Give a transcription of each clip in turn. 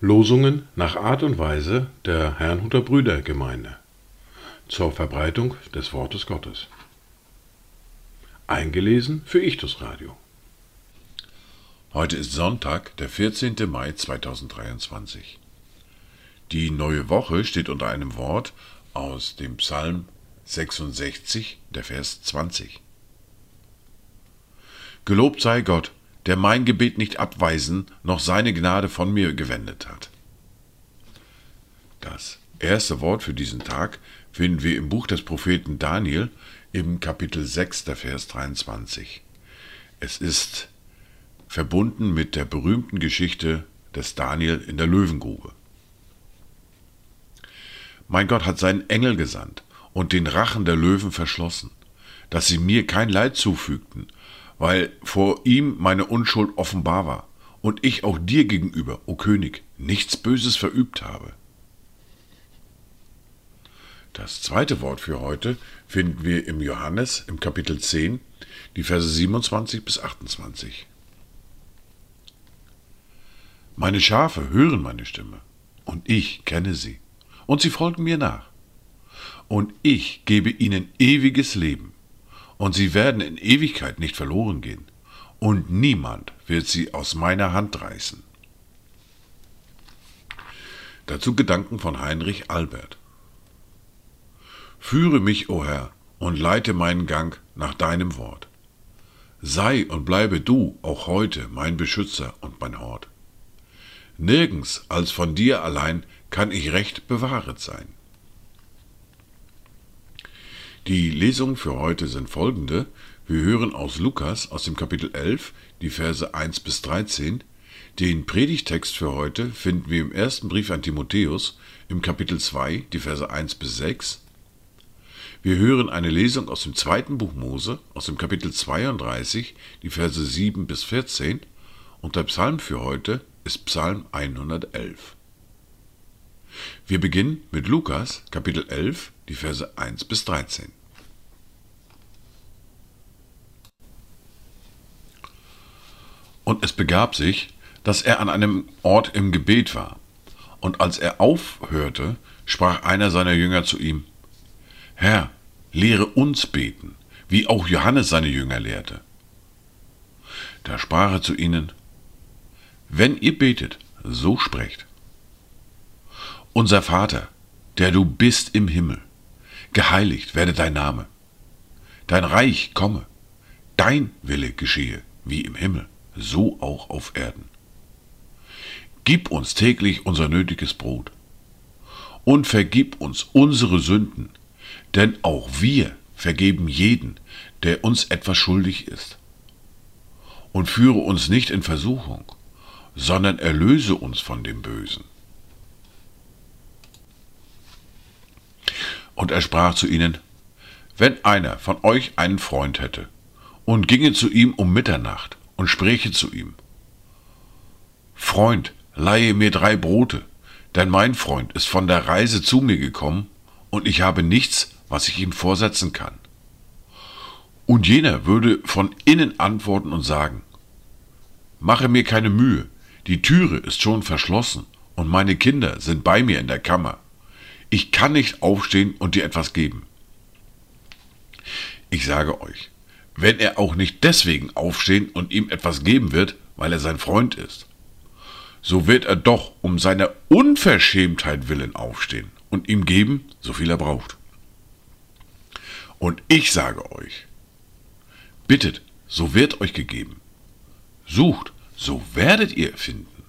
Losungen nach Art und Weise der Herrnhuter Brüdergemeinde zur Verbreitung des Wortes Gottes. Eingelesen für Ichtus Radio. Heute ist Sonntag, der 14. Mai 2023. Die neue Woche steht unter einem Wort aus dem Psalm 66, der Vers 20. Gelobt sei Gott, der mein Gebet nicht abweisen, noch seine Gnade von mir gewendet hat. Das erste Wort für diesen Tag finden wir im Buch des Propheten Daniel im Kapitel 6, der Vers 23. Es ist verbunden mit der berühmten Geschichte des Daniel in der Löwengrube. Mein Gott hat seinen Engel gesandt und den Rachen der Löwen verschlossen, dass sie mir kein Leid zufügten, weil vor ihm meine Unschuld offenbar war und ich auch dir gegenüber, o König, nichts Böses verübt habe. Das zweite Wort für heute finden wir im Johannes im Kapitel 10, die Verse 27 bis 28. Meine Schafe hören meine Stimme, und ich kenne sie, und sie folgen mir nach. Und ich gebe ihnen ewiges Leben, und sie werden in Ewigkeit nicht verloren gehen, und niemand wird sie aus meiner Hand reißen. Dazu Gedanken von Heinrich Albert. Führe mich, o oh Herr, und leite meinen Gang nach deinem Wort. Sei und bleibe du auch heute mein Beschützer und mein Hort. Nirgends als von dir allein kann ich recht bewahret sein. Die Lesungen für heute sind folgende. Wir hören aus Lukas aus dem Kapitel 11 die Verse 1 bis 13. Den Predigtext für heute finden wir im ersten Brief an Timotheus im Kapitel 2 die Verse 1 bis 6. Wir hören eine Lesung aus dem zweiten Buch Mose, aus dem Kapitel 32, die Verse 7 bis 14, und der Psalm für heute ist Psalm 111. Wir beginnen mit Lukas, Kapitel 11, die Verse 1 bis 13. Und es begab sich, dass er an einem Ort im Gebet war. Und als er aufhörte, sprach einer seiner Jünger zu ihm, Herr, lehre uns beten, wie auch Johannes seine Jünger lehrte. Da sprach er zu ihnen, Wenn ihr betet, so sprecht. Unser Vater, der du bist im Himmel, geheiligt werde dein Name. Dein Reich komme, dein Wille geschehe, wie im Himmel, so auch auf Erden. Gib uns täglich unser nötiges Brot und vergib uns unsere Sünden, denn auch wir vergeben jeden, der uns etwas schuldig ist. Und führe uns nicht in Versuchung, sondern erlöse uns von dem Bösen. Und er sprach zu ihnen, wenn einer von euch einen Freund hätte und ginge zu ihm um Mitternacht und spräche zu ihm, Freund, leihe mir drei Brote, denn mein Freund ist von der Reise zu mir gekommen und ich habe nichts was ich ihm vorsetzen kann. Und jener würde von innen antworten und sagen, Mache mir keine Mühe, die Türe ist schon verschlossen und meine Kinder sind bei mir in der Kammer. Ich kann nicht aufstehen und dir etwas geben. Ich sage euch, wenn er auch nicht deswegen aufstehen und ihm etwas geben wird, weil er sein Freund ist, so wird er doch um seiner Unverschämtheit willen aufstehen und ihm geben, so viel er braucht. Und ich sage euch, bittet, so wird euch gegeben. Sucht, so werdet ihr finden.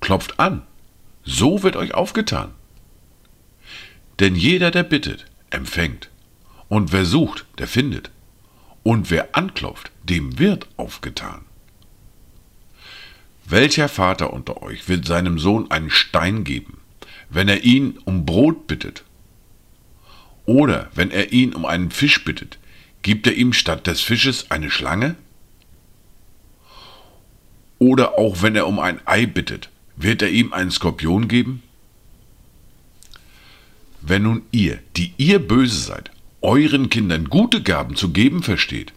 Klopft an, so wird euch aufgetan. Denn jeder, der bittet, empfängt. Und wer sucht, der findet. Und wer anklopft, dem wird aufgetan. Welcher Vater unter euch wird seinem Sohn einen Stein geben, wenn er ihn um Brot bittet? Oder wenn er ihn um einen Fisch bittet, gibt er ihm statt des Fisches eine Schlange? Oder auch wenn er um ein Ei bittet, wird er ihm einen Skorpion geben? Wenn nun ihr, die ihr böse seid, euren Kindern gute Gaben zu geben versteht,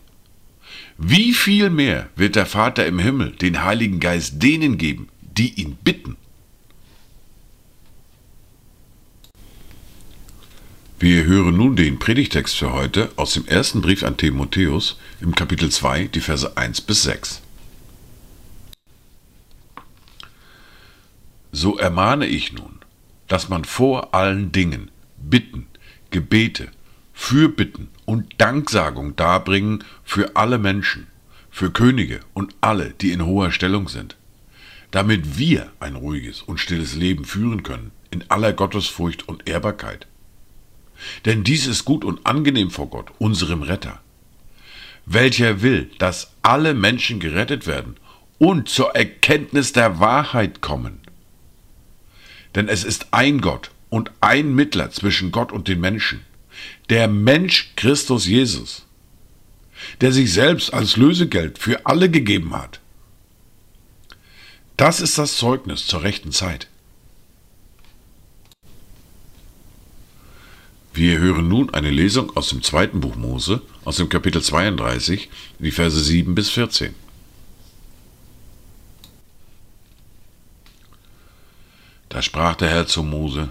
wie viel mehr wird der Vater im Himmel den Heiligen Geist denen geben, die ihn bitten? Wir hören nun den Predigtext für heute aus dem ersten Brief an Timotheus im Kapitel 2, die Verse 1 bis 6. So ermahne ich nun, dass man vor allen Dingen Bitten, Gebete, Fürbitten und Danksagung darbringen für alle Menschen, für Könige und alle, die in hoher Stellung sind, damit wir ein ruhiges und stilles Leben führen können, in aller Gottesfurcht und Ehrbarkeit denn dies ist gut und angenehm vor Gott, unserem Retter, welcher will, dass alle Menschen gerettet werden und zur Erkenntnis der Wahrheit kommen. Denn es ist ein Gott und ein Mittler zwischen Gott und den Menschen, der Mensch Christus Jesus, der sich selbst als Lösegeld für alle gegeben hat. Das ist das Zeugnis zur rechten Zeit. Wir hören nun eine Lesung aus dem zweiten Buch Mose, aus dem Kapitel 32, die Verse 7 bis 14. Da sprach der Herr zu Mose,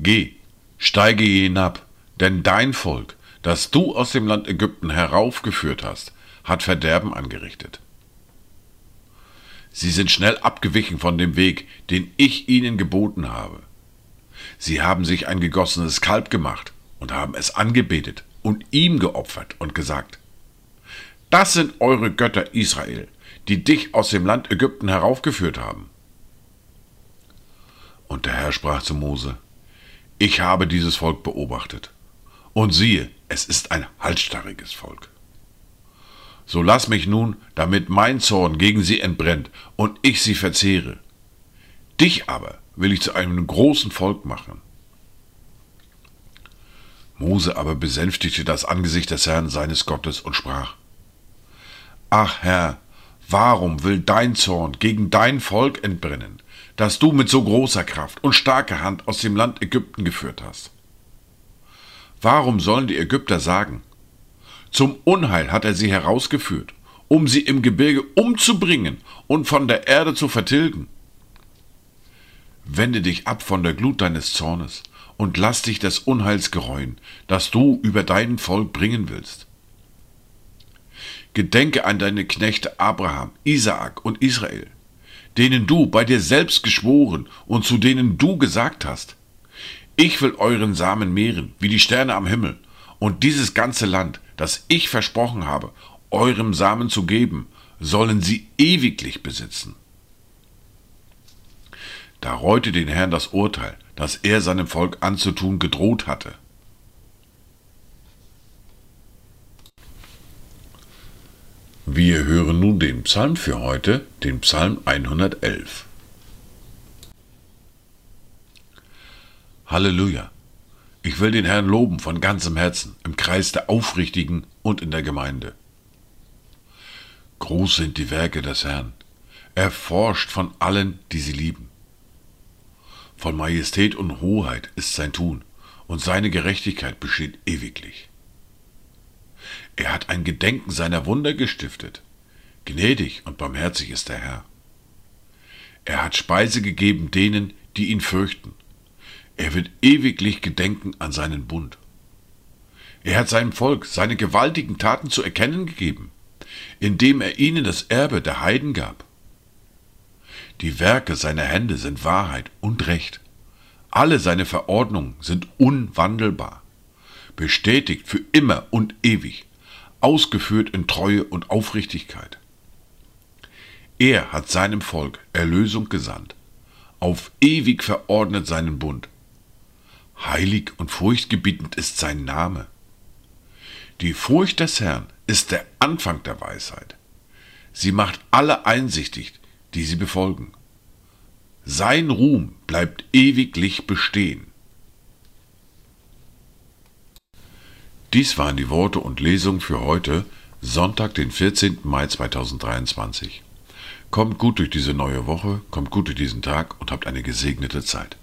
Geh, steige hinab, denn dein Volk, das du aus dem Land Ägypten heraufgeführt hast, hat Verderben angerichtet. Sie sind schnell abgewichen von dem Weg, den ich ihnen geboten habe. Sie haben sich ein gegossenes Kalb gemacht und haben es angebetet und ihm geopfert und gesagt, das sind eure Götter Israel, die dich aus dem Land Ägypten heraufgeführt haben. Und der Herr sprach zu Mose, ich habe dieses Volk beobachtet, und siehe, es ist ein halsstarriges Volk. So lass mich nun, damit mein Zorn gegen sie entbrennt und ich sie verzehre. Dich aber will ich zu einem großen Volk machen. Mose aber besänftigte das Angesicht des Herrn seines Gottes und sprach, Ach Herr, warum will dein Zorn gegen dein Volk entbrennen, das du mit so großer Kraft und starker Hand aus dem Land Ägypten geführt hast? Warum sollen die Ägypter sagen, zum Unheil hat er sie herausgeführt, um sie im Gebirge umzubringen und von der Erde zu vertilgen? Wende dich ab von der Glut deines Zornes und lass dich des Unheils gereuen, das du über dein Volk bringen willst. Gedenke an deine Knechte Abraham, Isaak und Israel, denen du bei dir selbst geschworen und zu denen du gesagt hast, ich will euren Samen mehren wie die Sterne am Himmel, und dieses ganze Land, das ich versprochen habe, eurem Samen zu geben, sollen sie ewiglich besitzen. Da reute den Herrn das Urteil, das er seinem Volk anzutun gedroht hatte. Wir hören nun den Psalm für heute, den Psalm 111. Halleluja! Ich will den Herrn loben von ganzem Herzen, im Kreis der Aufrichtigen und in der Gemeinde. Groß sind die Werke des Herrn. Er forscht von allen, die sie lieben. Von Majestät und Hoheit ist sein Tun, und seine Gerechtigkeit besteht ewiglich. Er hat ein Gedenken seiner Wunder gestiftet. Gnädig und barmherzig ist der Herr. Er hat Speise gegeben denen, die ihn fürchten. Er wird ewiglich gedenken an seinen Bund. Er hat seinem Volk seine gewaltigen Taten zu erkennen gegeben, indem er ihnen das Erbe der Heiden gab. Die Werke seiner Hände sind Wahrheit und Recht. Alle seine Verordnungen sind unwandelbar, bestätigt für immer und ewig, ausgeführt in Treue und Aufrichtigkeit. Er hat seinem Volk Erlösung gesandt, auf ewig verordnet seinen Bund. Heilig und furchtgebietend ist sein Name. Die Furcht des Herrn ist der Anfang der Weisheit. Sie macht alle einsichtig, die sie befolgen. Sein Ruhm bleibt ewiglich bestehen. Dies waren die Worte und Lesungen für heute, Sonntag, den 14. Mai 2023. Kommt gut durch diese neue Woche, kommt gut durch diesen Tag und habt eine gesegnete Zeit.